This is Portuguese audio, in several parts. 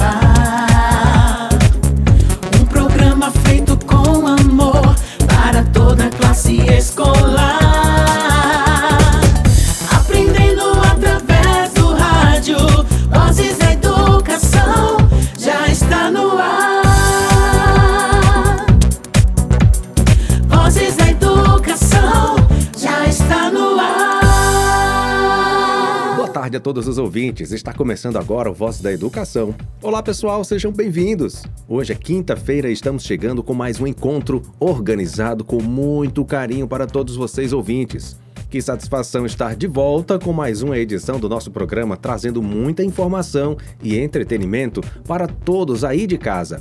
ar. Tarde a todos os ouvintes. Está começando agora o Voz da Educação. Olá, pessoal, sejam bem-vindos. Hoje é quinta-feira e estamos chegando com mais um encontro organizado com muito carinho para todos vocês ouvintes. Que satisfação estar de volta com mais uma edição do nosso programa, trazendo muita informação e entretenimento para todos aí de casa.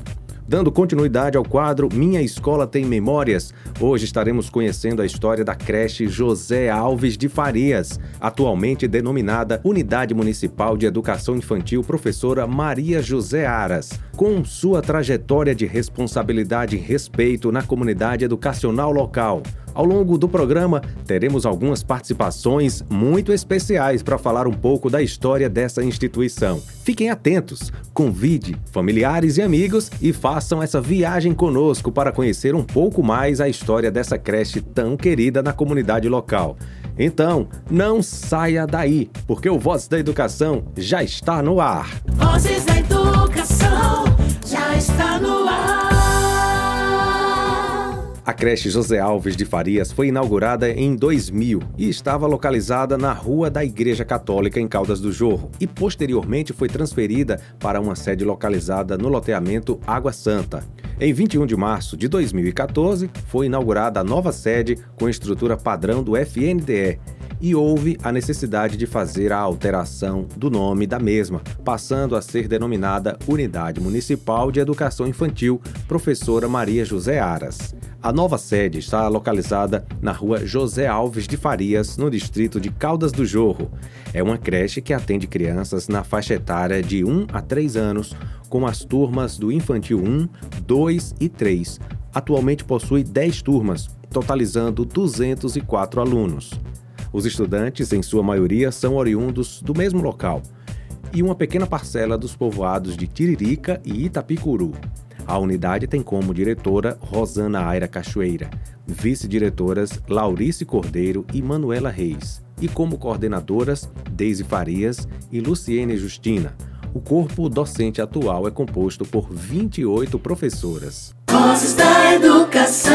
Dando continuidade ao quadro Minha Escola Tem Memórias, hoje estaremos conhecendo a história da creche José Alves de Farias, atualmente denominada Unidade Municipal de Educação Infantil Professora Maria José Aras. Com sua trajetória de responsabilidade e respeito na comunidade educacional local. Ao longo do programa, teremos algumas participações muito especiais para falar um pouco da história dessa instituição. Fiquem atentos, convide familiares e amigos e façam essa viagem conosco para conhecer um pouco mais a história dessa creche tão querida na comunidade local. Então, não saia daí, porque o Voz da Educação já está no ar. Vozes da educação já está no ar. A creche José Alves de Farias foi inaugurada em 2000 e estava localizada na Rua da Igreja Católica em Caldas do Jorro e posteriormente foi transferida para uma sede localizada no loteamento Água Santa. Em 21 de março de 2014, foi inaugurada a nova sede com estrutura padrão do FNDE e houve a necessidade de fazer a alteração do nome da mesma, passando a ser denominada Unidade Municipal de Educação Infantil Professora Maria José Aras. A nova sede está localizada na rua José Alves de Farias, no distrito de Caldas do Jorro. É uma creche que atende crianças na faixa etária de 1 a 3 anos, com as turmas do Infantil 1, 2 e 3. Atualmente possui 10 turmas, totalizando 204 alunos. Os estudantes, em sua maioria, são oriundos do mesmo local e uma pequena parcela dos povoados de Tiririca e Itapicuru. A unidade tem como diretora Rosana Aira Cachoeira, vice-diretoras Laurice Cordeiro e Manuela Reis, e como coordenadoras Deise Farias e Luciene Justina. O corpo docente atual é composto por 28 professoras. Vozes da educação.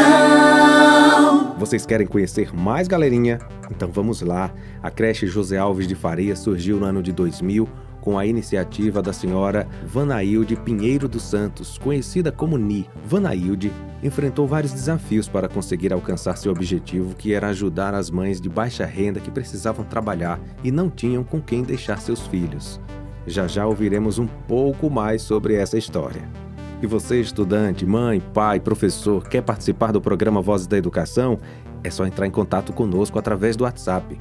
Vocês querem conhecer mais galerinha? Então vamos lá. A creche José Alves de Faria surgiu no ano de 2000 com a iniciativa da senhora Vanailde Pinheiro dos Santos, conhecida como Ni. Vanailde enfrentou vários desafios para conseguir alcançar seu objetivo, que era ajudar as mães de baixa renda que precisavam trabalhar e não tinham com quem deixar seus filhos. Já já ouviremos um pouco mais sobre essa história. E você, estudante, mãe, pai, professor, quer participar do programa Vozes da Educação? É só entrar em contato conosco através do WhatsApp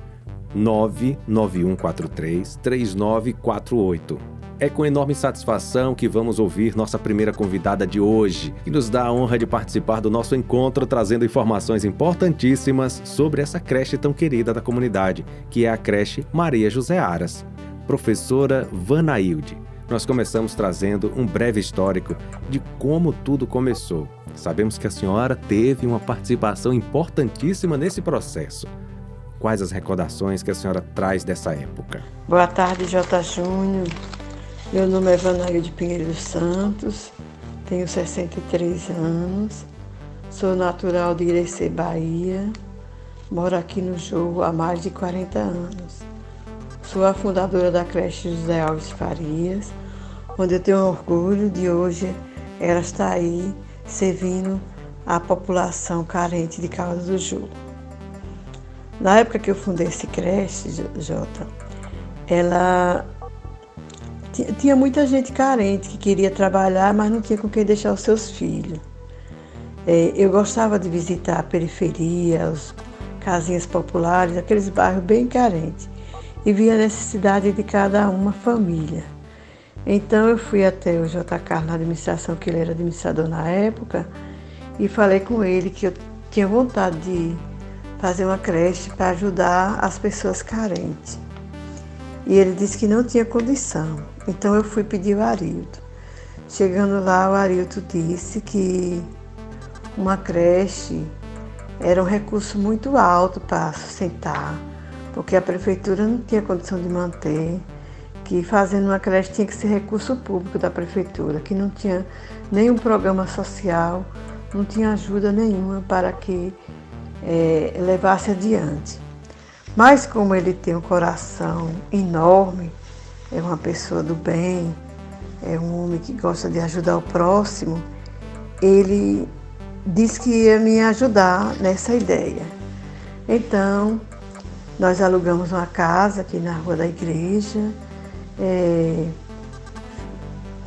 99143 3948. É com enorme satisfação que vamos ouvir nossa primeira convidada de hoje, que nos dá a honra de participar do nosso encontro trazendo informações importantíssimas sobre essa creche tão querida da comunidade, que é a creche Maria José Aras. Professora Vanailde. Nós começamos trazendo um breve histórico de como tudo começou. Sabemos que a senhora teve uma participação importantíssima nesse processo. Quais as recordações que a senhora traz dessa época? Boa tarde, J. Júnior. Meu nome é Vanailde Pinheiro dos Santos, tenho 63 anos, sou natural de Irecê, Bahia, moro aqui no Jorro há mais de 40 anos. Sou a fundadora da creche José Alves Farias, onde eu tenho orgulho de hoje ela estar aí servindo a população carente de Caldas do Jorro. Na época que eu fundei esse creche, Jota, ela tinha muita gente carente que queria trabalhar, mas não tinha com quem deixar os seus filhos. É, eu gostava de visitar a periferia, as casinhas populares, aqueles bairros bem carentes, e via a necessidade de cada uma família. Então eu fui até o J. Carlos na administração, que ele era administrador na época, e falei com ele que eu tinha vontade de fazer uma creche para ajudar as pessoas carentes. E ele disse que não tinha condição. Então eu fui pedir o Arildo. Chegando lá, o Arilton disse que uma creche era um recurso muito alto para sustentar, porque a prefeitura não tinha condição de manter, que fazendo uma creche tinha que ser recurso público da prefeitura, que não tinha nenhum programa social, não tinha ajuda nenhuma para que é, levasse adiante. Mas como ele tem um coração enorme, é uma pessoa do bem, é um homem que gosta de ajudar o próximo, ele disse que ia me ajudar nessa ideia. Então, nós alugamos uma casa aqui na rua da igreja. É,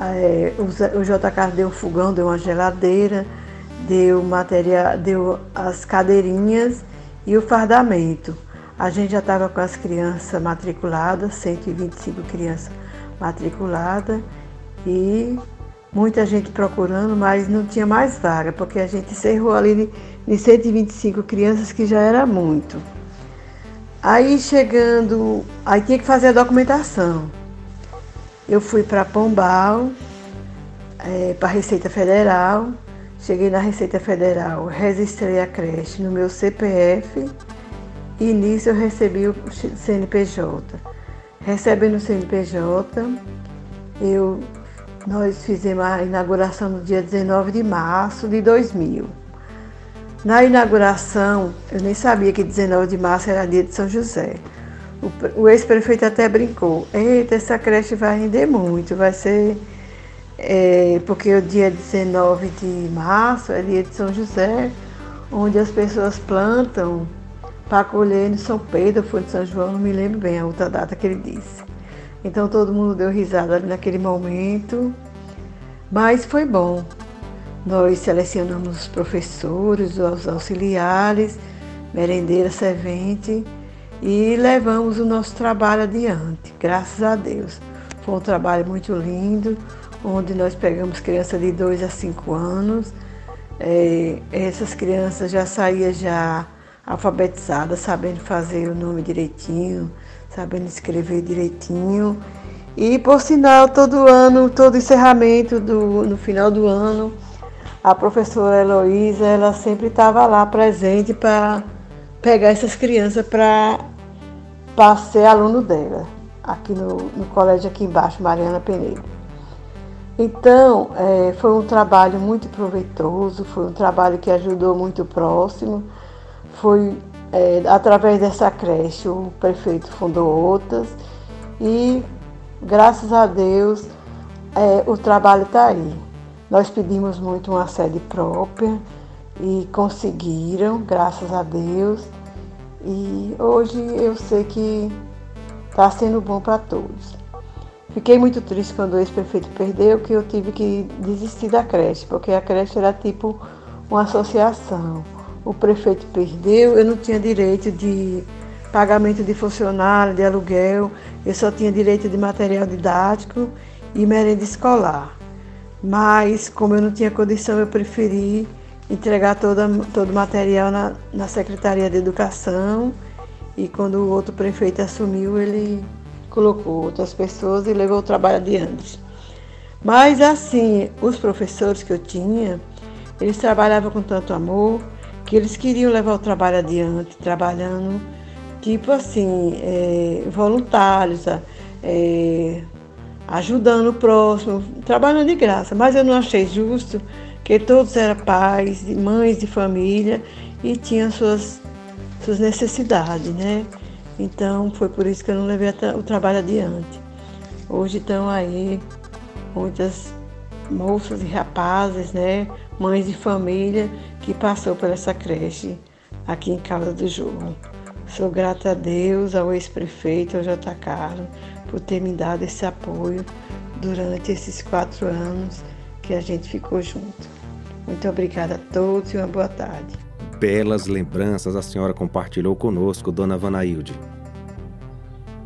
é, o JK deu um fogão, deu uma geladeira, deu material, deu as cadeirinhas e o fardamento. A gente já estava com as crianças matriculadas, 125 crianças matriculadas, e muita gente procurando, mas não tinha mais vaga, porque a gente encerrou ali de 125 crianças, que já era muito. Aí chegando, aí tinha que fazer a documentação. Eu fui para Pombal, é, para a Receita Federal, cheguei na Receita Federal, registrei a creche no meu CPF e nisso eu recebi o CNPJ. Recebendo o CNPJ, eu, nós fizemos a inauguração no dia 19 de março de 2000. Na inauguração, eu nem sabia que 19 de março era dia de São José. O, o ex-prefeito até brincou: eita, essa creche vai render muito, vai ser. É, porque o dia 19 de março é dia de São José, onde as pessoas plantam para colher em São Pedro, foi de São João, não me lembro bem a outra data que ele disse. Então todo mundo deu risada ali naquele momento, mas foi bom. Nós selecionamos os professores, os auxiliares, merendeira, servente e levamos o nosso trabalho adiante, graças a Deus. Foi um trabalho muito lindo, onde nós pegamos crianças de 2 a 5 anos. É, essas crianças já saíam já alfabetizada, sabendo fazer o nome direitinho, sabendo escrever direitinho. E por sinal, todo ano, todo encerramento do, no final do ano, a professora Heloísa, ela sempre estava lá presente para pegar essas crianças para ser aluno dela, aqui no, no colégio aqui embaixo, Mariana Penedo. Então, é, foi um trabalho muito proveitoso, foi um trabalho que ajudou muito próximo. Foi é, através dessa creche o prefeito fundou outras e graças a Deus é, o trabalho está aí. Nós pedimos muito uma sede própria e conseguiram, graças a Deus. E hoje eu sei que está sendo bom para todos. Fiquei muito triste quando o ex-prefeito perdeu, que eu tive que desistir da creche, porque a creche era tipo uma associação o prefeito perdeu, eu não tinha direito de pagamento de funcionário, de aluguel, eu só tinha direito de material didático e merenda escolar. Mas, como eu não tinha condição, eu preferi entregar toda, todo o material na, na Secretaria de Educação e quando o outro prefeito assumiu, ele colocou outras pessoas e levou o trabalho adiante. Mas assim, os professores que eu tinha, eles trabalhavam com tanto amor, que eles queriam levar o trabalho adiante, trabalhando, tipo assim, é, voluntários, é, ajudando o próximo, trabalhando de graça. Mas eu não achei justo, que todos eram pais, mães de família e tinham suas, suas necessidades, né? Então foi por isso que eu não levei o trabalho adiante. Hoje estão aí muitas moças e rapazes, né? Mães de família que passou por essa creche aqui em Calda do Jorro. Sou grata a Deus, ao ex-prefeito, ao J. Carlos, por ter me dado esse apoio durante esses quatro anos que a gente ficou junto. Muito obrigada a todos e uma boa tarde. Belas lembranças a senhora compartilhou conosco, dona Vanailde.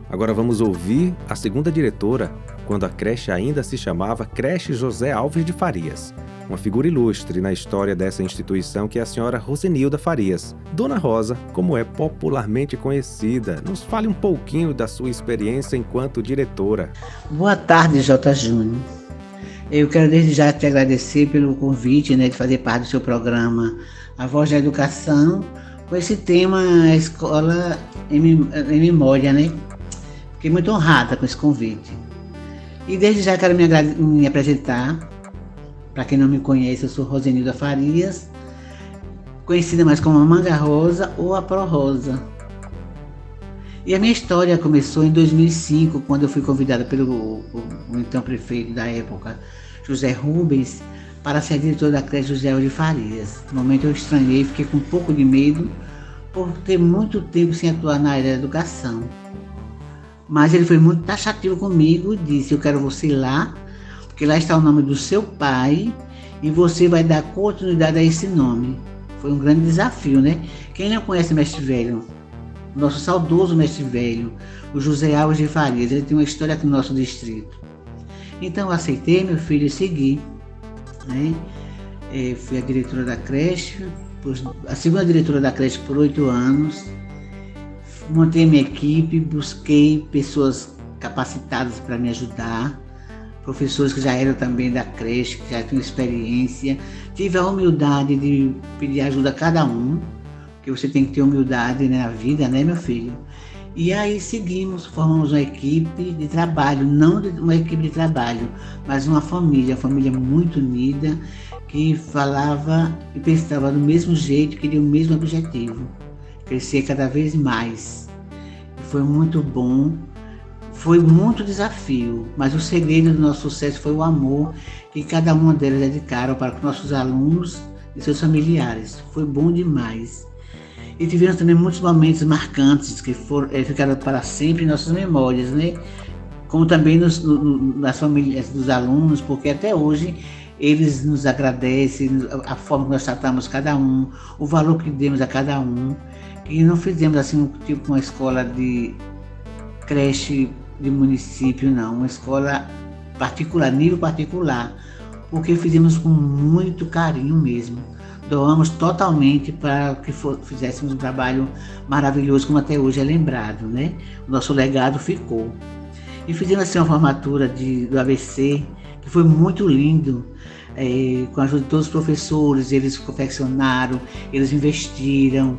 Agora vamos ouvir a segunda diretora, quando a creche ainda se chamava Creche José Alves de Farias uma figura ilustre na história dessa instituição que é a senhora Rosenilda Farias. Dona Rosa, como é popularmente conhecida, nos fale um pouquinho da sua experiência enquanto diretora. Boa tarde, J. Júnior. Eu quero desde já te agradecer pelo convite né, de fazer parte do seu programa A Voz da Educação, com esse tema a Escola em, em Memória, né? Fiquei muito honrada com esse convite. E desde já quero me, me apresentar. Para quem não me conhece, eu sou Rosenilda Farias, conhecida mais como a Manga Rosa ou a Pro Rosa. E a minha história começou em 2005, quando eu fui convidada pelo o, o então prefeito da época, José Rubens, para ser diretor da creche José de Farias. No momento eu estranhei, fiquei com um pouco de medo por ter muito tempo sem atuar na área da educação. Mas ele foi muito taxativo comigo e disse: Eu quero você lá, porque lá está o nome do seu pai e você vai dar continuidade a esse nome. Foi um grande desafio, né? Quem não conhece Mestre Velho nosso saudoso mestre velho, o José Alves de Farias. Ele tem uma história aqui no nosso distrito. Então eu aceitei meu filho e segui. Né? É, fui a diretora da creche, a segunda diretora da creche por oito anos. Montei minha equipe, busquei pessoas capacitadas para me ajudar, professores que já eram também da creche, que já tinham experiência. Tive a humildade de pedir ajuda a cada um que você tem que ter humildade né, na vida, né, meu filho? E aí seguimos, formamos uma equipe de trabalho, não uma equipe de trabalho, mas uma família, uma família muito unida, que falava e pensava do mesmo jeito, queria o mesmo objetivo, crescer cada vez mais. Foi muito bom, foi muito desafio, mas o segredo do nosso sucesso foi o amor que cada uma delas dedicaram para nossos alunos e seus familiares. Foi bom demais. E tivemos também muitos momentos marcantes que foram, é, ficaram para sempre em nossas memórias, né? Como também nos, no, nas famílias dos alunos, porque até hoje eles nos agradecem a forma que nós tratamos cada um, o valor que demos a cada um. E não fizemos assim tipo uma escola de creche de município, não, uma escola particular, nível particular, porque fizemos com muito carinho mesmo doamos totalmente para que for, fizéssemos um trabalho maravilhoso, como até hoje é lembrado, né? O nosso legado ficou. E fizemos assim uma formatura de, do ABC, que foi muito lindo, é, com a ajuda de todos os professores, eles confeccionaram, eles investiram.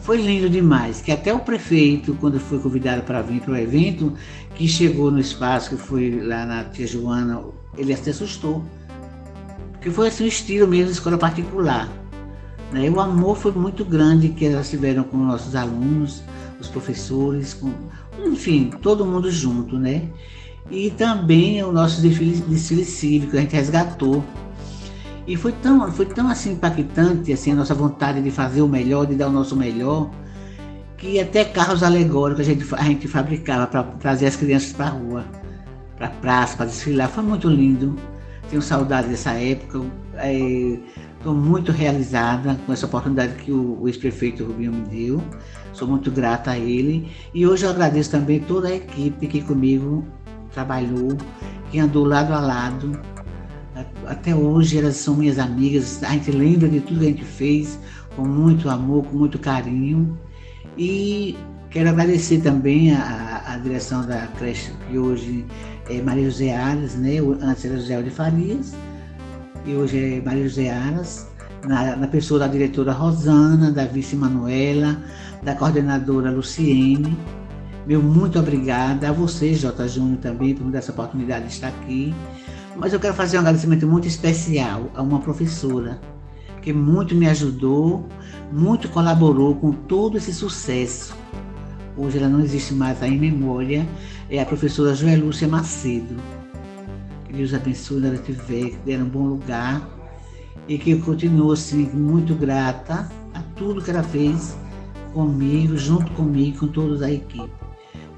Foi lindo demais, que até o prefeito, quando foi convidado para vir para o evento, que chegou no espaço que foi lá na Tia Joana, ele até assustou. Porque foi assim o estilo mesmo de escola particular. Né? O amor foi muito grande que elas tiveram com nossos alunos, os professores, com, enfim, todo mundo junto, né? E também o nosso desfile, desfile cívico, a gente resgatou. E foi tão, foi tão assim impactante assim, a nossa vontade de fazer o melhor, de dar o nosso melhor, que até carros alegóricos a gente, a gente fabricava para trazer as crianças para a rua, para a praça, para desfilar. Foi muito lindo. Tenho saudade dessa época. É, Estou muito realizada com essa oportunidade que o, ex-prefeito Rubinho me deu. Sou muito grata a ele. E hoje eu agradeço também toda a equipe que comigo trabalhou, que andou lado a lado. Até hoje elas são minhas amigas. A gente lembra de tudo que a gente fez com muito amor, com muito carinho. E quero agradecer também a, a direção da creche que hoje é Maria José Aras, né? antes era José de Farias e hoje é Maria José Aras, na, na, pessoa da diretora Rosana, da vice Manuela, da coordenadora Luciene. Meu muito obrigada a você, J. Júnior, também, por me dar essa oportunidade de estar aqui. Mas eu quero fazer um agradecimento muito especial a uma professora que muito me ajudou, muito colaborou com todo esse sucesso. Hoje ela não existe mais em memória, é a professora Joelúcia Macedo. Que Deus abençoe ela tiver, que dê um bom lugar e que eu continue assim, muito grata a tudo que ela fez comigo, junto comigo, com todos da equipe.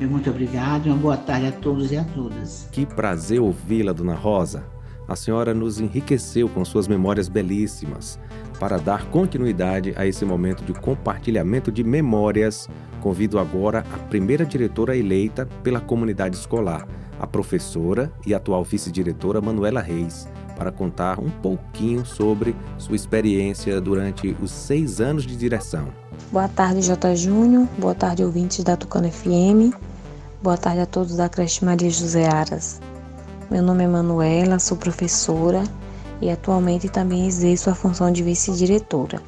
Muito obrigado e uma boa tarde a todos e a todas. Que prazer ouvi-la, Dona Rosa. A senhora nos enriqueceu com suas memórias belíssimas. Para dar continuidade a esse momento de compartilhamento de memórias, convido agora a primeira diretora eleita pela comunidade escolar, a professora e atual vice-diretora Manuela Reis, para contar um pouquinho sobre sua experiência durante os seis anos de direção. Boa tarde, J. Júnior. Boa tarde, ouvintes da Tucano FM. Boa tarde a todos da creche Maria José Aras. Meu nome é Manuela, sou professora e atualmente também exerço a função de vice-diretora.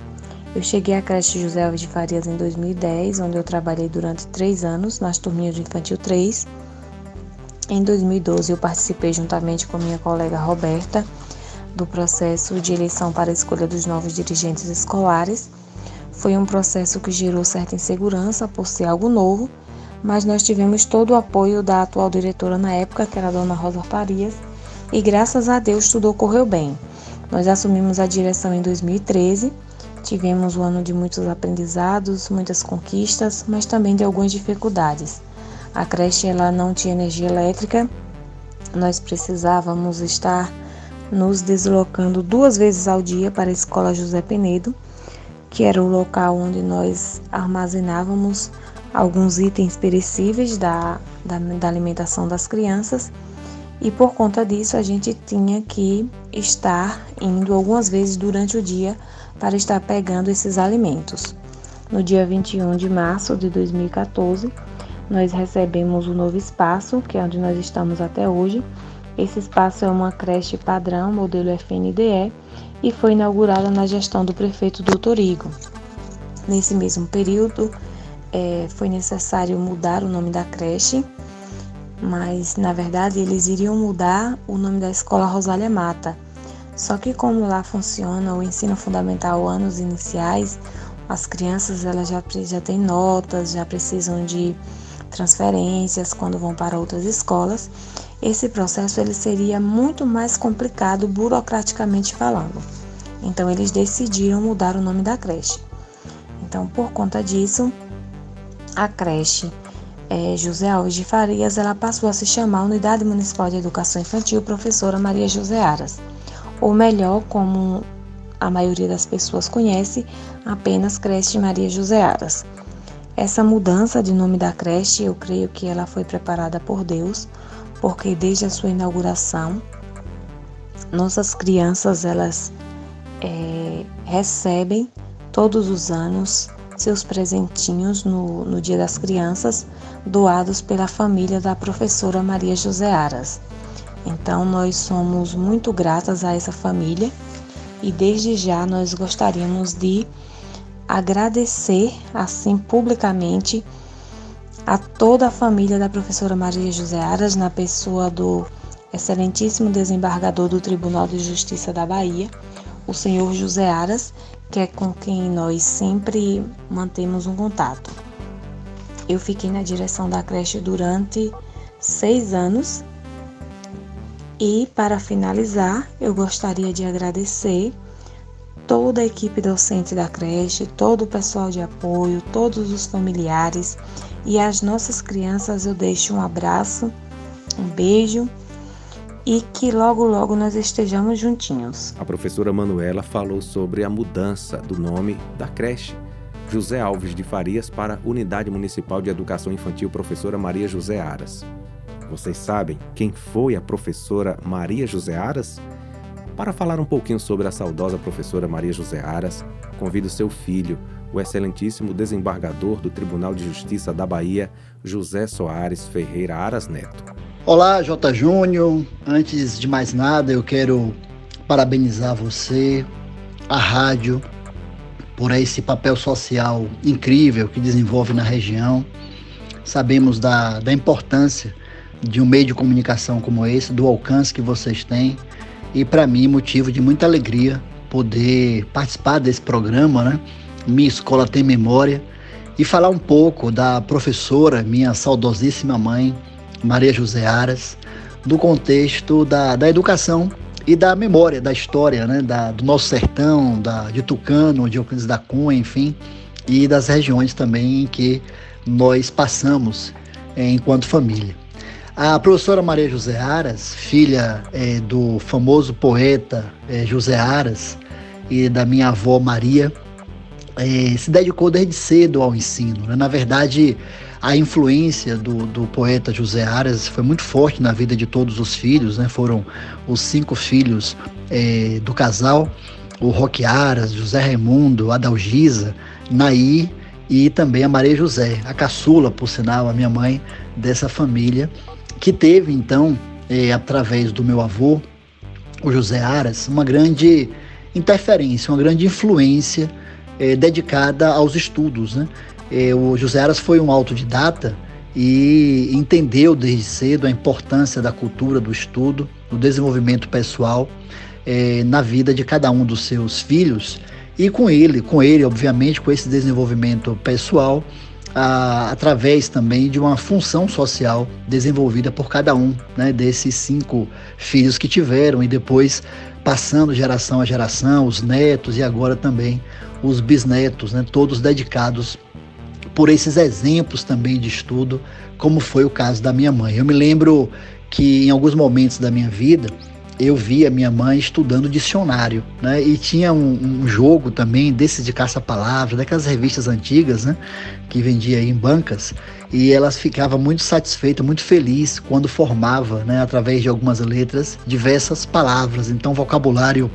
Eu cheguei à creche José Alves de Farias em 2010, onde eu trabalhei durante três anos nas turminhas do Infantil 3. Em 2012, eu participei juntamente com minha colega Roberta do processo de eleição para a escolha dos novos dirigentes escolares. Foi um processo que gerou certa insegurança por ser algo novo, mas nós tivemos todo o apoio da atual diretora na época, que era a dona Rosa Farias, e graças a Deus tudo ocorreu bem. Nós assumimos a direção em 2013, tivemos um ano de muitos aprendizados, muitas conquistas, mas também de algumas dificuldades. A creche ela não tinha energia elétrica, nós precisávamos estar nos deslocando duas vezes ao dia para a Escola José Penedo, que era o local onde nós armazenávamos alguns itens perecíveis da, da, da alimentação das crianças e por conta disso a gente tinha que estar indo algumas vezes durante o dia para estar pegando esses alimentos. No dia 21 de março de 2014, nós recebemos o um novo espaço, que é onde nós estamos até hoje. Esse espaço é uma creche padrão, modelo FNDE, e foi inaugurada na gestão do prefeito Doutor Igor. Nesse mesmo período, é, foi necessário mudar o nome da creche mas na verdade eles iriam mudar o nome da escola Rosália Mata. Só que como lá funciona o ensino fundamental anos iniciais, as crianças elas já, já têm notas, já precisam de transferências quando vão para outras escolas. Esse processo ele seria muito mais complicado burocraticamente falando. Então eles decidiram mudar o nome da creche. Então por conta disso, a creche é, José Alves de Farias, ela passou a se chamar Unidade Municipal de Educação Infantil Professora Maria José Aras, ou melhor, como a maioria das pessoas conhece, apenas Creche Maria José Aras. Essa mudança de nome da creche, eu creio que ela foi preparada por Deus, porque desde a sua inauguração, nossas crianças elas é, recebem todos os anos seus presentinhos no, no Dia das Crianças, doados pela família da professora Maria José Aras. Então, nós somos muito gratas a essa família e desde já nós gostaríamos de agradecer, assim publicamente, a toda a família da professora Maria José Aras, na pessoa do excelentíssimo desembargador do Tribunal de Justiça da Bahia, o senhor José Aras, que é com quem nós sempre mantemos um contato. Eu fiquei na direção da creche durante seis anos e, para finalizar, eu gostaria de agradecer toda a equipe docente da creche, todo o pessoal de apoio, todos os familiares e as nossas crianças. Eu deixo um abraço, um beijo e que logo logo nós estejamos juntinhos. A professora Manuela falou sobre a mudança do nome da creche José Alves de Farias para Unidade Municipal de Educação Infantil Professora Maria José Aras. Vocês sabem quem foi a professora Maria José Aras? Para falar um pouquinho sobre a saudosa professora Maria José Aras, convido seu filho, o excelentíssimo desembargador do Tribunal de Justiça da Bahia, José Soares Ferreira Aras Neto. Olá, J. Júnior. Antes de mais nada, eu quero parabenizar você, a rádio, por esse papel social incrível que desenvolve na região. Sabemos da, da importância de um meio de comunicação como esse, do alcance que vocês têm. E para mim, motivo de muita alegria poder participar desse programa, né? Minha Escola Tem Memória, e falar um pouco da professora, minha saudosíssima mãe, Maria José Aras, do contexto da, da educação e da memória, da história, né, da, do nosso sertão, da, de Tucano, de Euclides da Cunha, enfim, e das regiões também em que nós passamos é, enquanto família. A professora Maria José Aras, filha é, do famoso poeta é, José Aras e da minha avó Maria, é, se dedicou desde cedo ao ensino. Né? Na verdade, a influência do, do, poeta José Aras foi muito forte na vida de todos os filhos, né? Foram os cinco filhos é, do casal, o Roque Aras, José Raimundo, Adalgisa, Naí e também a Maria José, a caçula, por sinal, a minha mãe dessa família, que teve então é, através do meu avô, o José Aras, uma grande interferência, uma grande influência é, dedicada aos estudos. Né? É, o José Aras foi um autodidata e entendeu desde cedo a importância da cultura, do estudo, do desenvolvimento pessoal na vida de cada um dos seus filhos e com ele, com ele, obviamente, com esse desenvolvimento pessoal, através também de uma função social desenvolvida por cada um né, desses cinco filhos que tiveram e depois passando geração a geração, os netos e agora também os bisnetos, né, todos dedicados por esses exemplos também de estudo, como foi o caso da minha mãe. Eu me lembro que em alguns momentos da minha vida eu vi a minha mãe estudando dicionário, né? E tinha um, um jogo também desses de caça-palavras, daquelas revistas antigas, né? Que vendia em bancas. E ela ficava muito satisfeita, muito feliz quando formava, né? Através de algumas letras, diversas palavras. Então, vocabulário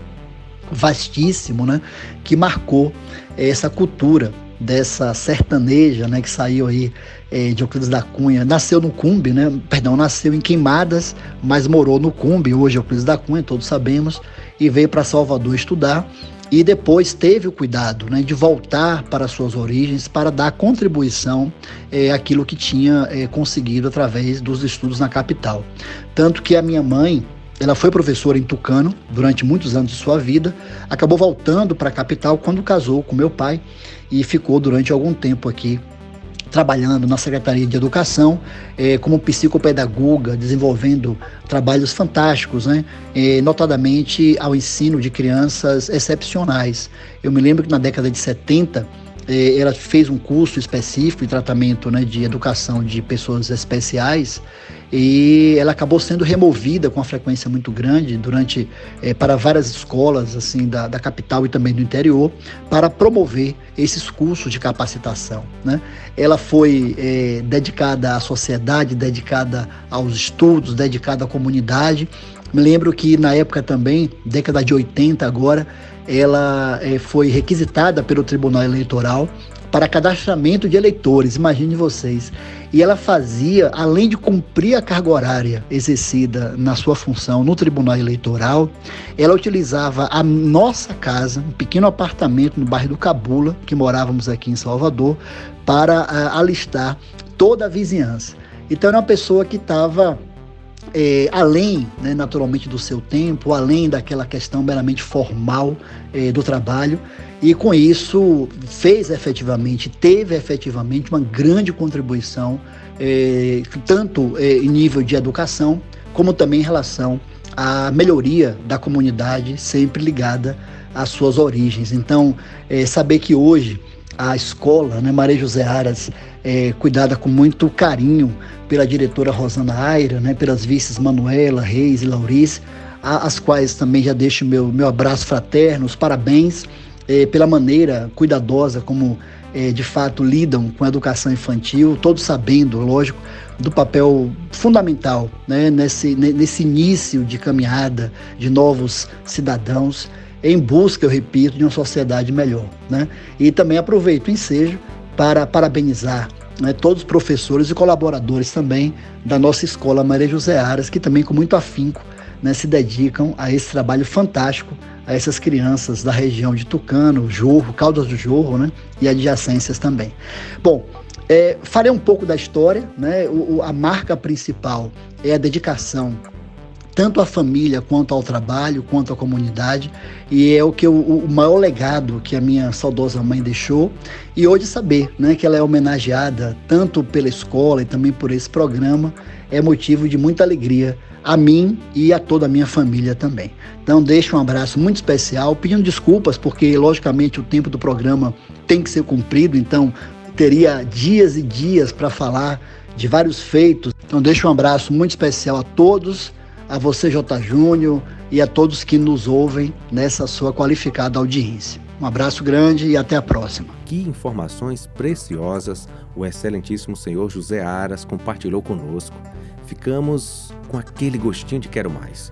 vastíssimo, né? Que marcou essa cultura dessa sertaneja, né, que saiu aí é, de Euclides da Cunha, nasceu no Cumbe, né, perdão, nasceu em Queimadas, mas morou no Cumbe, hoje Euclides da Cunha, todos sabemos, e veio para Salvador estudar. E depois teve o cuidado né, de voltar para suas origens para dar contribuição é, àquilo que tinha é, conseguido através dos estudos na capital. Tanto que a minha mãe, ela foi professora em Tucano durante muitos anos de sua vida, acabou voltando para a capital quando casou com meu pai e ficou durante algum tempo aqui trabalhando na Secretaria de Educação eh, como psicopedagoga, desenvolvendo trabalhos fantásticos, né? Eh, notadamente ao ensino de crianças excepcionais. Eu me lembro que na década de 70 eh, ela fez um curso específico de tratamento né, de educação de pessoas especiais e ela acabou sendo removida com uma frequência muito grande durante é, para várias escolas assim da, da capital e também do interior para promover esses cursos de capacitação. Né? Ela foi é, dedicada à sociedade, dedicada aos estudos, dedicada à comunidade. Me lembro que na época também, década de 80 agora, ela é, foi requisitada pelo Tribunal Eleitoral para cadastramento de eleitores, imagine vocês. E ela fazia, além de cumprir a carga horária exercida na sua função no Tribunal Eleitoral, ela utilizava a nossa casa, um pequeno apartamento no bairro do Cabula, que morávamos aqui em Salvador, para uh, alistar toda a vizinhança. Então era uma pessoa que estava é, além, né, naturalmente, do seu tempo, além daquela questão meramente formal é, do trabalho, e com isso fez efetivamente, teve efetivamente uma grande contribuição, é, tanto é, em nível de educação, como também em relação à melhoria da comunidade, sempre ligada às suas origens. Então, é, saber que hoje a escola, né, Maria José Aras, é cuidada com muito carinho pela diretora Rosana Aira, né, pelas vices Manuela, Reis e Laurice, as quais também já deixo meu, meu abraço fraterno, os parabéns é, pela maneira cuidadosa como é, de fato lidam com a educação infantil, todos sabendo, lógico, do papel fundamental né, nesse, nesse início de caminhada de novos cidadãos em busca, eu repito, de uma sociedade melhor. Né? E também aproveito o ensejo para parabenizar né, todos os professores e colaboradores também da nossa escola Maria José Aras, que também com muito afinco né, se dedicam a esse trabalho fantástico a essas crianças da região de Tucano, Jorro, Caldas do Jorro né, e adjacências também. Bom, é, farei um pouco da história, né, o, a marca principal é a dedicação tanto à família quanto ao trabalho, quanto à comunidade, e é o que eu, o maior legado que a minha saudosa mãe deixou. E hoje saber, né, que ela é homenageada tanto pela escola e também por esse programa é motivo de muita alegria a mim e a toda a minha família também. Então deixo um abraço muito especial, pedindo desculpas porque logicamente o tempo do programa tem que ser cumprido, então teria dias e dias para falar de vários feitos. Então deixo um abraço muito especial a todos a você, J. Júnior, e a todos que nos ouvem nessa sua qualificada audiência. Um abraço grande e até a próxima. Que informações preciosas o excelentíssimo senhor José Aras compartilhou conosco. Ficamos com aquele gostinho de quero mais.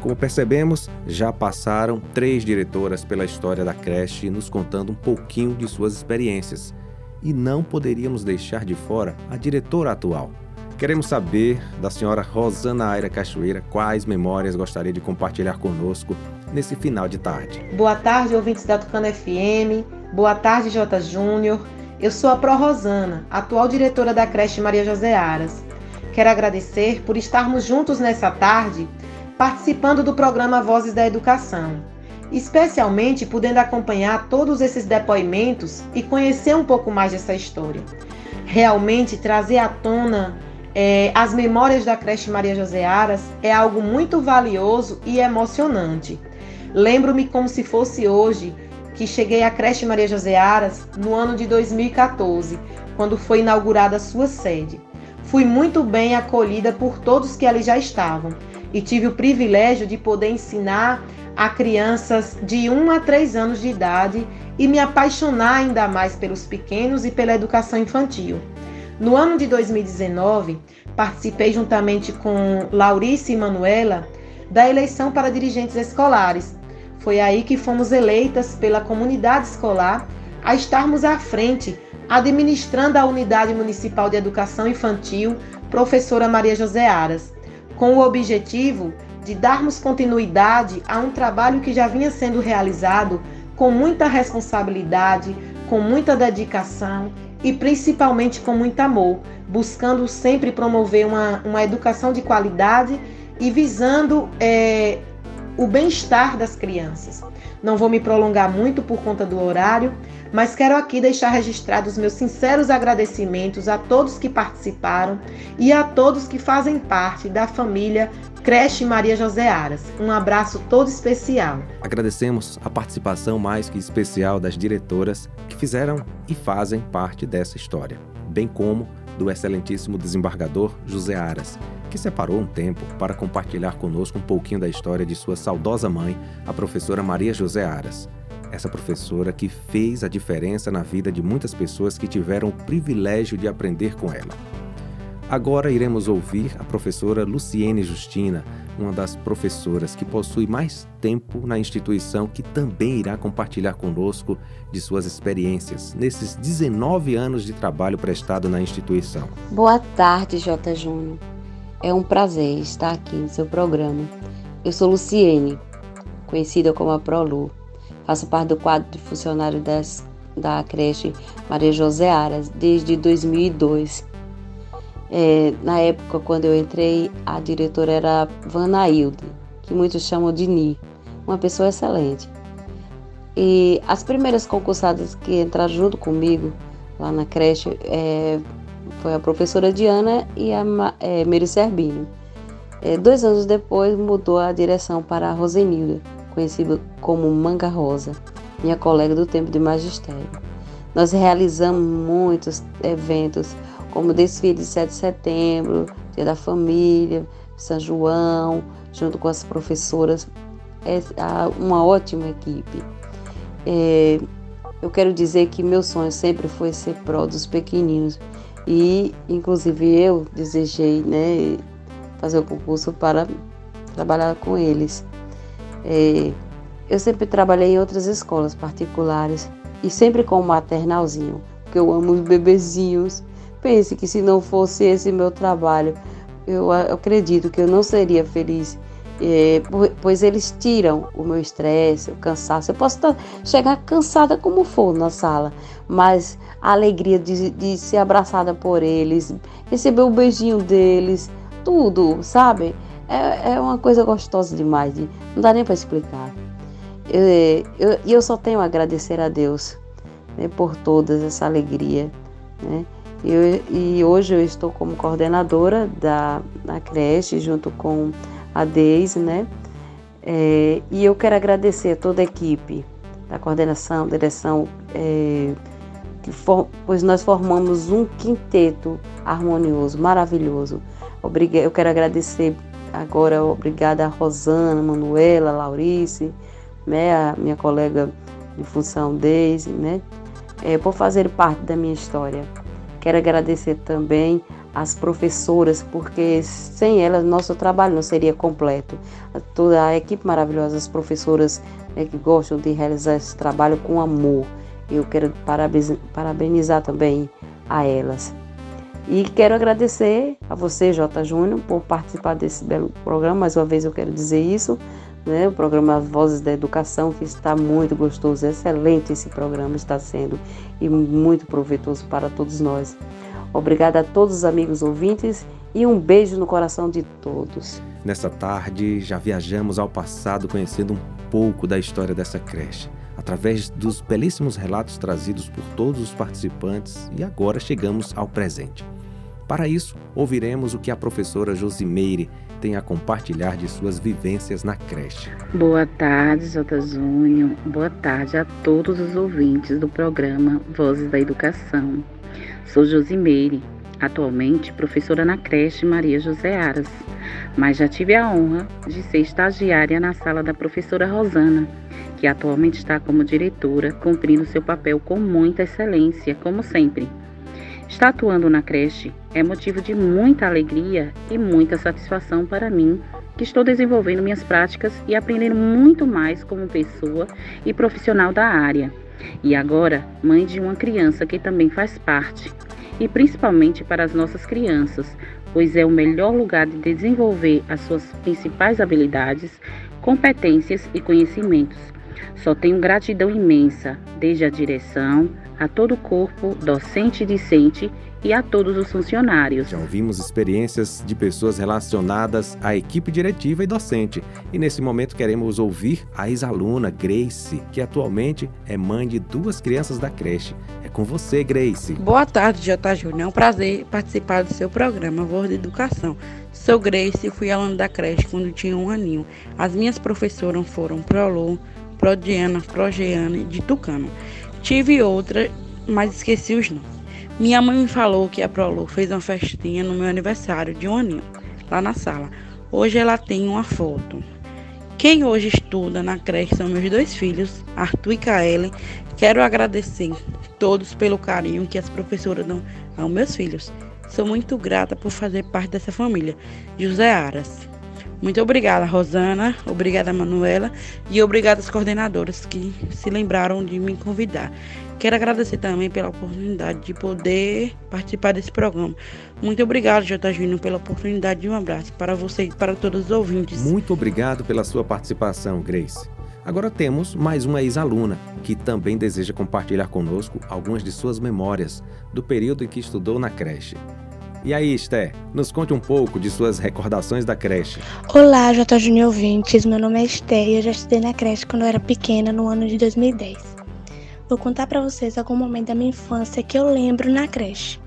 Como percebemos, já passaram três diretoras pela história da creche nos contando um pouquinho de suas experiências. E não poderíamos deixar de fora a diretora atual, Queremos saber da senhora Rosana Aira Cachoeira quais memórias gostaria de compartilhar conosco nesse final de tarde. Boa tarde, ouvintes da Tucana FM. Boa tarde, J. Júnior. Eu sou a Pro Rosana, atual diretora da creche Maria José Aras. Quero agradecer por estarmos juntos nessa tarde, participando do programa Vozes da Educação, especialmente podendo acompanhar todos esses depoimentos e conhecer um pouco mais dessa história. Realmente trazer à tona é, as memórias da creche Maria José Aras é algo muito valioso e emocionante. Lembro-me como se fosse hoje que cheguei à creche Maria José Aras no ano de 2014, quando foi inaugurada sua sede. Fui muito bem acolhida por todos que ali já estavam e tive o privilégio de poder ensinar a crianças de 1 a 3 anos de idade e me apaixonar ainda mais pelos pequenos e pela educação infantil. No ano de 2019, participei juntamente com Laurice e Manuela da eleição para dirigentes escolares. Foi aí que fomos eleitas pela comunidade escolar a estarmos à frente, administrando a Unidade Municipal de Educação Infantil, professora Maria José Aras, com o objetivo de darmos continuidade a um trabalho que já vinha sendo realizado com muita responsabilidade, com muita dedicação e principalmente com muito amor, buscando sempre promover uma, uma educação de qualidade e visando é, o bem-estar das crianças. Não vou me prolongar muito por conta do horário, mas quero aqui deixar registrados meus sinceros agradecimentos a todos que participaram e a todos que fazem parte da família Creche Maria José Aras. Um abraço todo especial. Agradecemos a participação mais que especial das diretoras que fizeram e fazem parte dessa história, bem como do excelentíssimo desembargador José Aras, que separou um tempo para compartilhar conosco um pouquinho da história de sua saudosa mãe, a professora Maria José Aras. Essa professora que fez a diferença na vida de muitas pessoas que tiveram o privilégio de aprender com ela. Agora iremos ouvir a professora Luciene Justina, uma das professoras que possui mais tempo na instituição, que também irá compartilhar conosco de suas experiências nesses 19 anos de trabalho prestado na instituição. Boa tarde, J. Júnior. É um prazer estar aqui no seu programa. Eu sou Luciene, conhecida como a Prolu. Faço parte do quadro de funcionário das, da creche Maria José Aras desde 2002 é, na época, quando eu entrei, a diretora era Vanailde, que muitos chamam de Ni, uma pessoa excelente. E as primeiras concursadas que entraram junto comigo lá na creche é, foi a professora Diana e a é, Mary Serbino. É, dois anos depois mudou a direção para a Rosenilda, conhecida como Manga Rosa, minha colega do tempo de magistério. Nós realizamos muitos eventos como desfile de 7 de setembro, Dia da Família, São João, junto com as professoras, é uma ótima equipe. É, eu quero dizer que meu sonho sempre foi ser pró dos pequeninos e, inclusive, eu desejei né, fazer o concurso para trabalhar com eles. É, eu sempre trabalhei em outras escolas particulares e sempre com o maternalzinho, porque eu amo os bebezinhos pense que se não fosse esse meu trabalho, eu acredito que eu não seria feliz. É, pois eles tiram o meu estresse, o cansaço. Eu posso tá, chegar cansada como for na sala, mas a alegria de, de ser abraçada por eles, receber o beijinho deles, tudo, sabe? É, é uma coisa gostosa demais, de, não dá nem para explicar. E eu, eu, eu, só tenho a agradecer a Deus né, por toda essa alegria. Né? Eu, e hoje eu estou como coordenadora da, da creche, junto com a Deise, né? É, e eu quero agradecer a toda a equipe da coordenação, direção, é, for, pois nós formamos um quinteto harmonioso, maravilhoso. Eu quero agradecer agora, obrigada a Rosana, Manuela, Laurice, né, a minha colega de função Deise, né, é, por fazer parte da minha história. Quero agradecer também às professoras, porque sem elas nosso trabalho não seria completo. Toda a equipe maravilhosa, as professoras né, que gostam de realizar esse trabalho com amor. Eu quero parabenizar também a elas. E quero agradecer a você, J. Júnior, por participar desse belo programa. Mais uma vez eu quero dizer isso. Né? O programa Vozes da Educação, que está muito gostoso, excelente esse programa está sendo e muito proveitoso para todos nós. Obrigada a todos os amigos ouvintes e um beijo no coração de todos. Nessa tarde, já viajamos ao passado conhecendo um pouco da história dessa creche, através dos belíssimos relatos trazidos por todos os participantes e agora chegamos ao presente. Para isso, ouviremos o que a professora Josimeire tem a compartilhar de suas vivências na creche. Boa tarde, J. Júnior. Boa tarde a todos os ouvintes do programa Vozes da Educação. Sou Josimeire, atualmente professora na creche Maria José Aras, mas já tive a honra de ser estagiária na sala da professora Rosana, que atualmente está como diretora, cumprindo seu papel com muita excelência, como sempre. Estar atuando na creche é motivo de muita alegria e muita satisfação para mim, que estou desenvolvendo minhas práticas e aprendendo muito mais como pessoa e profissional da área. E agora, mãe de uma criança que também faz parte, e principalmente para as nossas crianças, pois é o melhor lugar de desenvolver as suas principais habilidades, competências e conhecimentos. Só tenho gratidão imensa, desde a direção, a todo o corpo docente e discente e a todos os funcionários. Já ouvimos experiências de pessoas relacionadas à equipe diretiva e docente. E nesse momento queremos ouvir a ex-aluna Grace, que atualmente é mãe de duas crianças da creche. É com você, Grace. Boa tarde, J. Júnior. É um prazer participar do seu programa Voz de Educação. Sou Grace e fui aluna da creche quando tinha um aninho. As minhas professoras foram Prolu, Prodiana, Progeana e de Tucano. Tive outra, mas esqueci os nomes. Minha mãe me falou que a Prolu fez uma festinha no meu aniversário de um aninho, lá na sala. Hoje ela tem uma foto. Quem hoje estuda na creche são meus dois filhos, Arthur e Kaelen. Quero agradecer todos pelo carinho que as professoras dão aos meus filhos. Sou muito grata por fazer parte dessa família. José Aras. Muito obrigada, Rosana. Obrigada, Manuela. E obrigada às coordenadoras que se lembraram de me convidar. Quero agradecer também pela oportunidade de poder participar desse programa. Muito obrigado, J. Júnior, pela oportunidade de um abraço para você e para todos os ouvintes. Muito obrigado pela sua participação, Grace. Agora temos mais uma ex-aluna que também deseja compartilhar conosco algumas de suas memórias do período em que estudou na creche. E aí, Esté, nos conte um pouco de suas recordações da creche. Olá, J. Júnior ouvintes. Meu nome é Esté e eu já estudei na creche quando eu era pequena, no ano de 2010. Vou contar para vocês algum momento da minha infância que eu lembro na creche.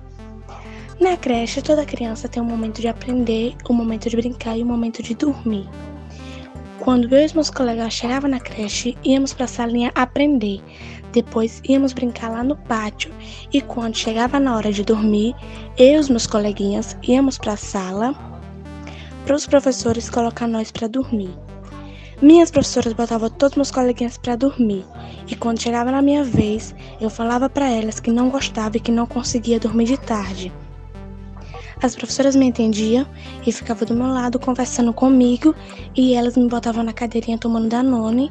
Na creche, toda criança tem um momento de aprender, um momento de brincar e um momento de dormir. Quando eu e os meus colegas chegavam na creche, íamos para a salinha aprender. Depois íamos brincar lá no pátio e quando chegava na hora de dormir, eu e os meus coleguinhas íamos para a sala para os professores colocar nós para dormir. Minhas professoras botavam todos meus coleguinhas para dormir, e quando chegava na minha vez, eu falava para elas que não gostava e que não conseguia dormir de tarde. As professoras me entendiam e ficavam do meu lado conversando comigo e elas me botavam na cadeirinha tomando Danone.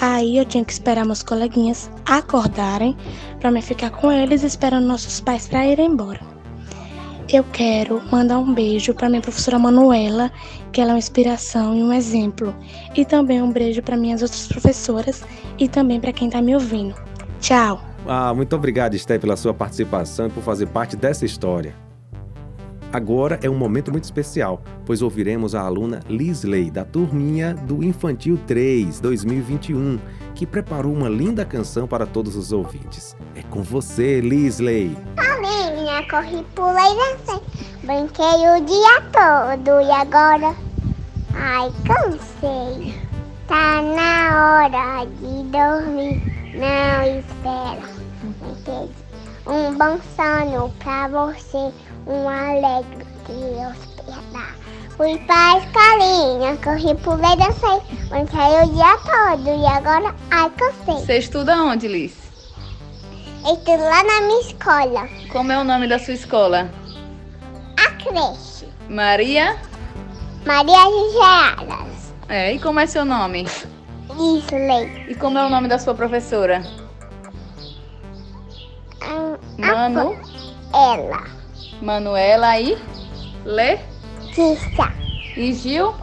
Aí eu tinha que esperar meus coleguinhas acordarem para me ficar com eles esperando nossos pais para ir embora. Eu quero mandar um beijo para minha professora Manuela, que ela é uma inspiração e um exemplo, e também um beijo para minhas outras professoras e também para quem está me ouvindo. Tchau. Ah, muito obrigado, Esté, pela sua participação e por fazer parte dessa história. Agora é um momento muito especial, pois ouviremos a aluna Lisley, da turminha do Infantil 3 2021, que preparou uma linda canção para todos os ouvintes. É com você, Lisley. Caminha, corri, pulei e dancei. Brinquei o dia todo e agora. Ai, cansei. Tá na hora de dormir. Não espera. Um bom sono pra você um alegre Deus perda. Fui pra escolinha, corri, pulei, dancei, brinquei o dia todo e agora, ai, cansei. Você estuda onde, Liz? Estudo lá na minha escola. Como é o nome da sua escola? A creche. Maria? Maria Gigearas. É, e como é seu nome? Isley. E como é o nome da sua professora? Hum, Manu? Ela. Manuela e Lê Tissa. e Gil?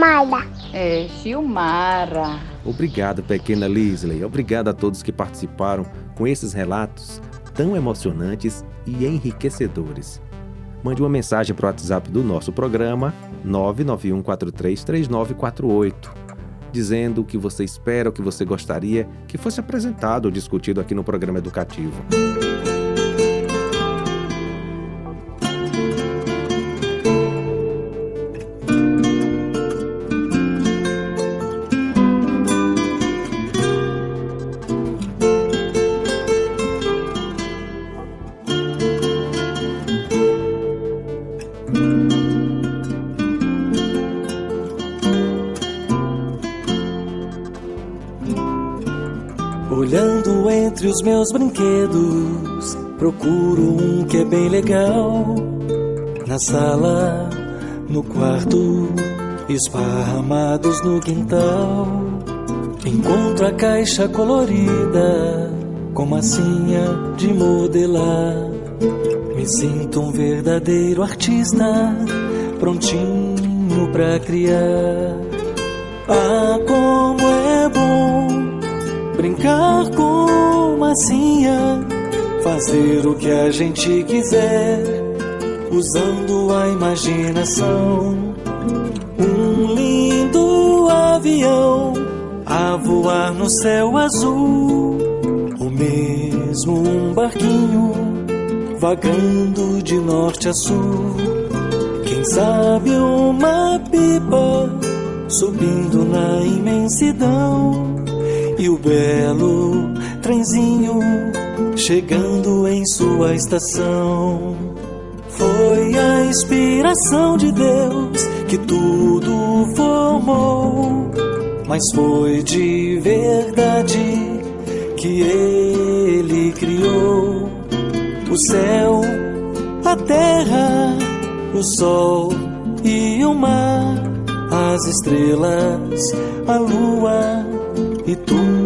Mara. É, Gilmara. Obrigado, pequena Lisley. Obrigado a todos que participaram com esses relatos tão emocionantes e enriquecedores. Mande uma mensagem para o WhatsApp do nosso programa 991433948, dizendo o que você espera, o que você gostaria que fosse apresentado ou discutido aqui no programa educativo. Os meus brinquedos, procuro um que é bem legal. Na sala, no quarto, esparramados no quintal. Encontro a caixa colorida, com massinha de modelar. Me sinto um verdadeiro artista, prontinho pra criar. Ah, como é bom brincar com massinha, fazer o que a gente quiser, usando a imaginação. Um lindo avião a voar no céu azul, ou mesmo um barquinho vagando de norte a sul. Quem sabe uma pipa subindo na imensidão e o belo trenzinho chegando em sua estação. Foi a inspiração de Deus que tudo formou, mas foi de verdade que Ele criou o céu, a terra, o sol e o mar, as estrelas, a lua e tudo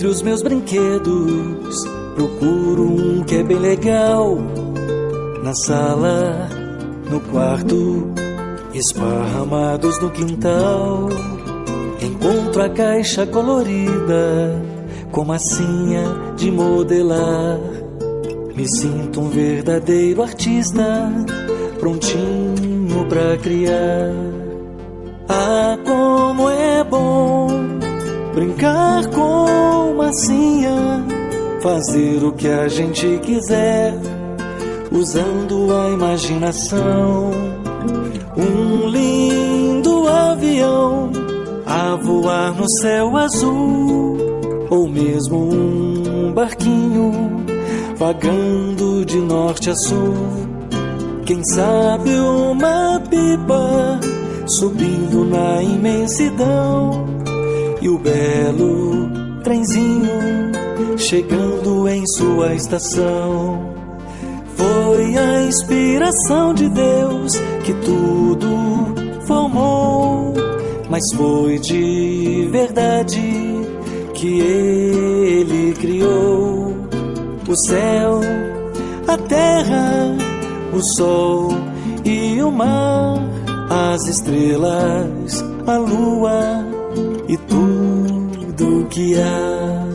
Entre os meus brinquedos, procuro um que é bem legal. Na sala, no quarto, esparramados no quintal. Encontro a caixa colorida, com massinha de modelar. Me sinto um verdadeiro artista, prontinho pra criar. Ah, como é brincar com massinha, fazer o que a gente quiser, usando a imaginação. Um lindo avião a voar no céu azul, ou mesmo um barquinho vagando de norte a sul. Quem sabe uma pipa subindo na imensidão e o belo trenzinho chegando em sua estação. Foi a inspiração de Deus que tudo formou, mas foi de verdade que Ele criou o céu, a terra, o sol e o mar, as estrelas, a lua e tudo que há.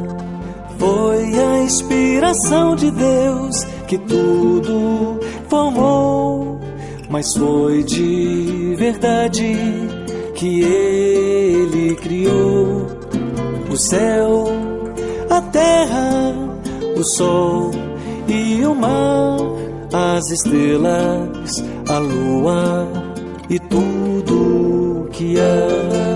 Foi a inspiração de Deus que tudo formou, mas foi de verdade que Ele criou o céu, a terra, o sol e o mar, as estrelas, a lua e tudo que há.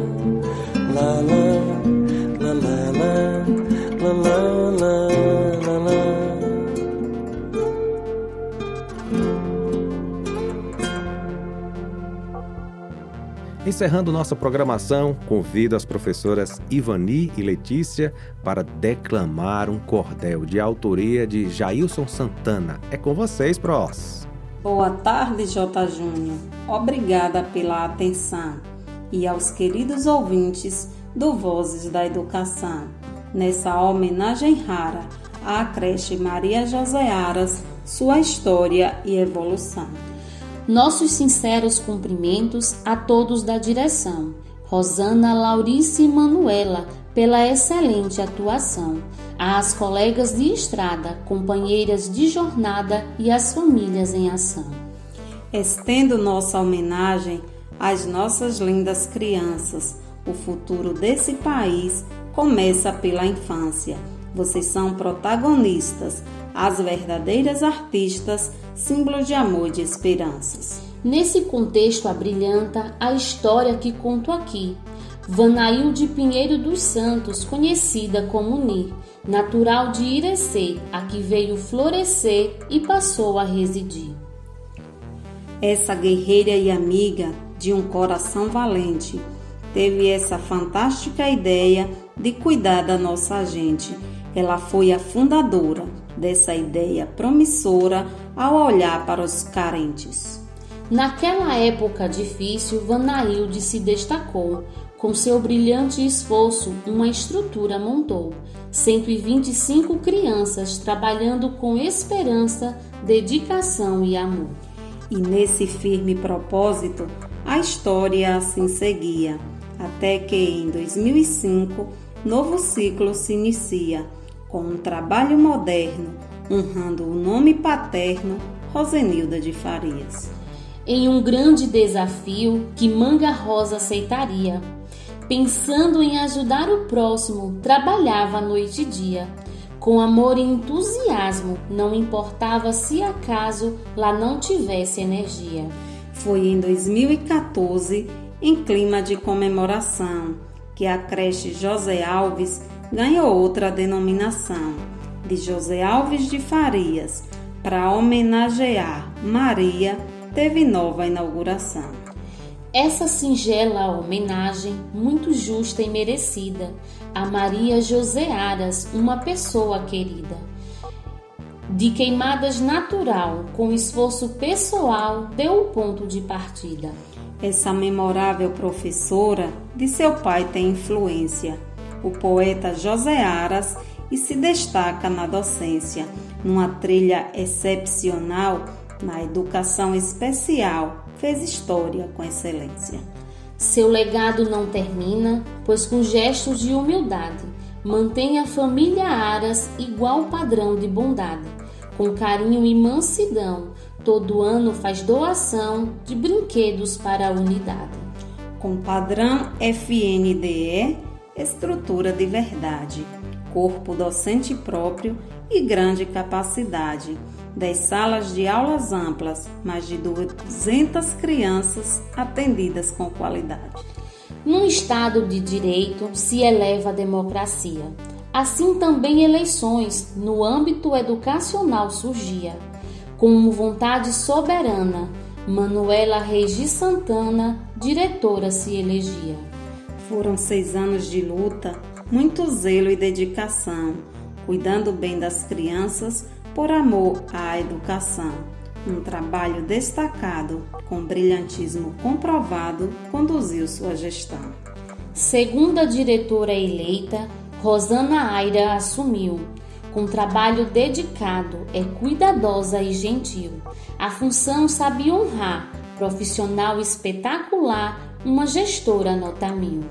Encerrando nossa programação, convido as professoras Ivani e Letícia para declamar um cordel de autoria de Jailson Santana. É com vocês, prós. Boa tarde, J. Júnior. Obrigada pela atenção e aos queridos ouvintes do Vozes da Educação. Nessa homenagem rara à creche Maria José Aras, sua história e evolução. Nossos sinceros cumprimentos a todos da direção, Rosana, Laurice e Manuela, pela excelente atuação, às colegas de estrada, companheiras de jornada e às famílias em ação. Estendo nossa homenagem às nossas lindas crianças. O futuro desse país começa pela infância. Vocês são protagonistas, as verdadeiras artistas, símbolo de amor e de esperanças. Nesse contexto abrilhanta a história que conto aqui. Vanailde Pinheiro dos Santos, conhecida como Ni, natural de Irecê, aqui veio florescer e passou a residir. Essa guerreira e amiga de um coração valente teve essa fantástica ideia de cuidar da nossa gente. Ela foi a fundadora dessa ideia promissora ao olhar para os carentes. Naquela época difícil, Vanailde se destacou. Com seu brilhante esforço, uma estrutura montou. 125 crianças trabalhando com esperança, dedicação e amor. E nesse firme propósito, a história assim seguia, até que em 2005, novo ciclo se inicia, com um trabalho moderno, honrando o nome paterno Rosenilda de Farias. Em um grande desafio que Manga Rosa aceitaria, pensando em ajudar o próximo, trabalhava noite e dia. Com amor e entusiasmo, não importava se acaso lá não tivesse energia. Foi em 2014, em clima de comemoração, que a creche José Alves ganhou outra denominação, de José Alves de Farias, para homenagear Maria, teve nova inauguração. Essa singela homenagem, muito justa e merecida, a Maria José Aras, uma pessoa querida de queimadas natural, com esforço pessoal, deu o ponto de partida. Essa memorável professora de seu pai tem influência, o poeta José Aras, e se destaca na docência, numa trilha excepcional na educação especial, fez história com excelência. Seu legado não termina, pois com gestos de humildade mantém a família Aras igual padrão de bondade com carinho e mansidão, todo ano faz doação de brinquedos para a unidade. Com padrão FNDE, estrutura de verdade, corpo docente próprio e grande capacidade. 10 salas de aulas amplas, mais de 200 crianças atendidas com qualidade. Num Estado de direito se eleva a democracia Assim também eleições no âmbito educacional surgia. Com vontade soberana, Manuela Regi Santana, diretora, se elegia. Foram seis anos de luta, muito zelo e dedicação, cuidando bem das crianças por amor à educação. Um trabalho destacado, com brilhantismo comprovado, conduziu sua gestão. Segunda diretora eleita, Rosana Aira assumiu. Com trabalho dedicado, é cuidadosa e gentil. A função sabe honrar, profissional espetacular, uma gestora nota mil.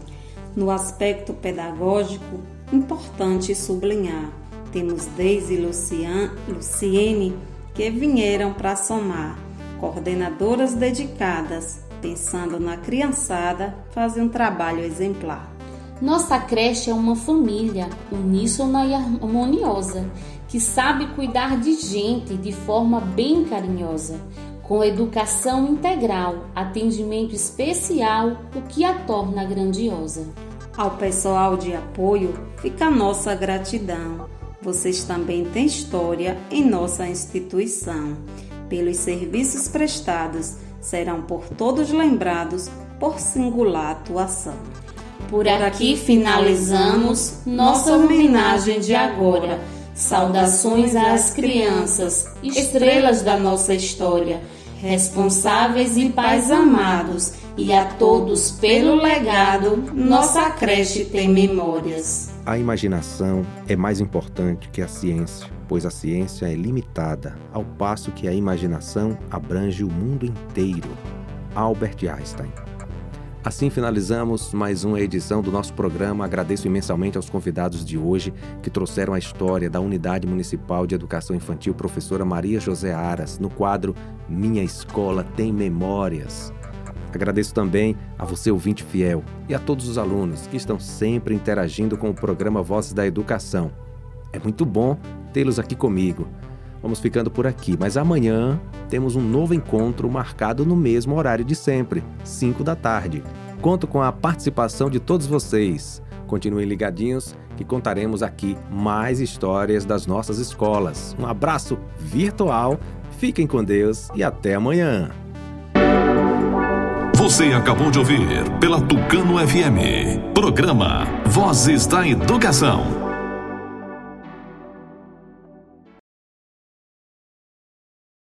No aspecto pedagógico, importante sublinhar, temos Deise e Luciene que vieram para somar, coordenadoras dedicadas, pensando na criançada, fazem um trabalho exemplar. Nossa creche é uma família uníssona e harmoniosa, que sabe cuidar de gente de forma bem carinhosa. Com educação integral, atendimento especial, o que a torna grandiosa. Ao pessoal de apoio, fica a nossa gratidão. Vocês também têm história em nossa instituição. Pelos serviços prestados, serão por todos lembrados por singular atuação. Por aqui finalizamos nossa homenagem de agora. Saudações às crianças, estrelas da nossa história, responsáveis e pais amados, e a todos pelo legado, nossa creche tem memórias. A imaginação é mais importante que a ciência, pois a ciência é limitada, ao passo que a imaginação abrange o mundo inteiro. Albert Einstein. Assim finalizamos mais uma edição do nosso programa. Agradeço imensamente aos convidados de hoje que trouxeram a história da Unidade Municipal de Educação Infantil Professora Maria José Aras no quadro Minha Escola Tem Memórias. Agradeço também a você, ouvinte fiel, e a todos os alunos que estão sempre interagindo com o programa Vozes da Educação. É muito bom tê-los aqui comigo. Vamos ficando por aqui, mas amanhã temos um novo encontro marcado no mesmo horário de sempre, 5 da tarde. Conto com a participação de todos vocês. Continuem ligadinhos que contaremos aqui mais histórias das nossas escolas. Um abraço virtual, fiquem com Deus e até amanhã. Você acabou de ouvir pela Tucano FM, programa Vozes da Educação.